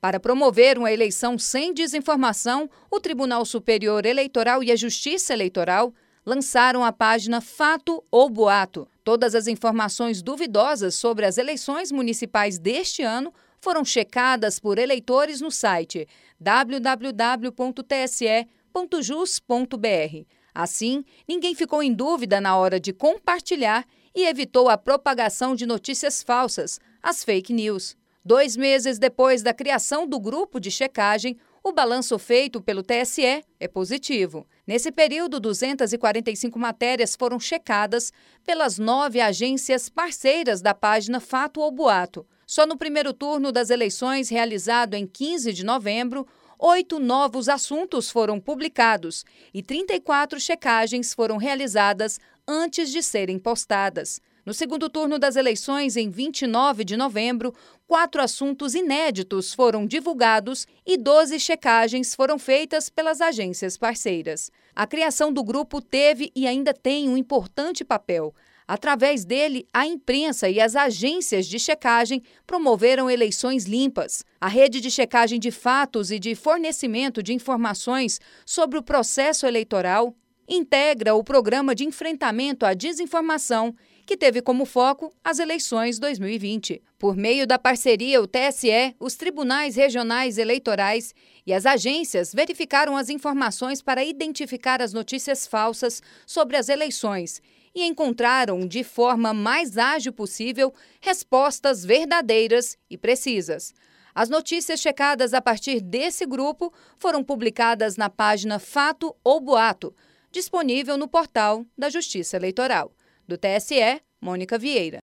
Para promover uma eleição sem desinformação, o Tribunal Superior Eleitoral e a Justiça Eleitoral lançaram a página Fato ou Boato. Todas as informações duvidosas sobre as eleições municipais deste ano foram checadas por eleitores no site www.tse.jus.br. Assim, ninguém ficou em dúvida na hora de compartilhar e evitou a propagação de notícias falsas, as fake news. Dois meses depois da criação do grupo de checagem, o balanço feito pelo TSE é positivo. Nesse período, 245 matérias foram checadas pelas nove agências parceiras da página Fato ou Boato. Só no primeiro turno das eleições, realizado em 15 de novembro, oito novos assuntos foram publicados e 34 checagens foram realizadas antes de serem postadas. No segundo turno das eleições, em 29 de novembro, quatro assuntos inéditos foram divulgados e 12 checagens foram feitas pelas agências parceiras. A criação do grupo teve e ainda tem um importante papel. Através dele, a imprensa e as agências de checagem promoveram eleições limpas. A rede de checagem de fatos e de fornecimento de informações sobre o processo eleitoral integra o programa de enfrentamento à desinformação que teve como foco as eleições 2020. Por meio da parceria, o TSE, os tribunais regionais eleitorais e as agências verificaram as informações para identificar as notícias falsas sobre as eleições e encontraram, de forma mais ágil possível, respostas verdadeiras e precisas. As notícias checadas a partir desse grupo foram publicadas na página Fato ou Boato, disponível no portal da Justiça Eleitoral. Do TSE, Mônica Vieira.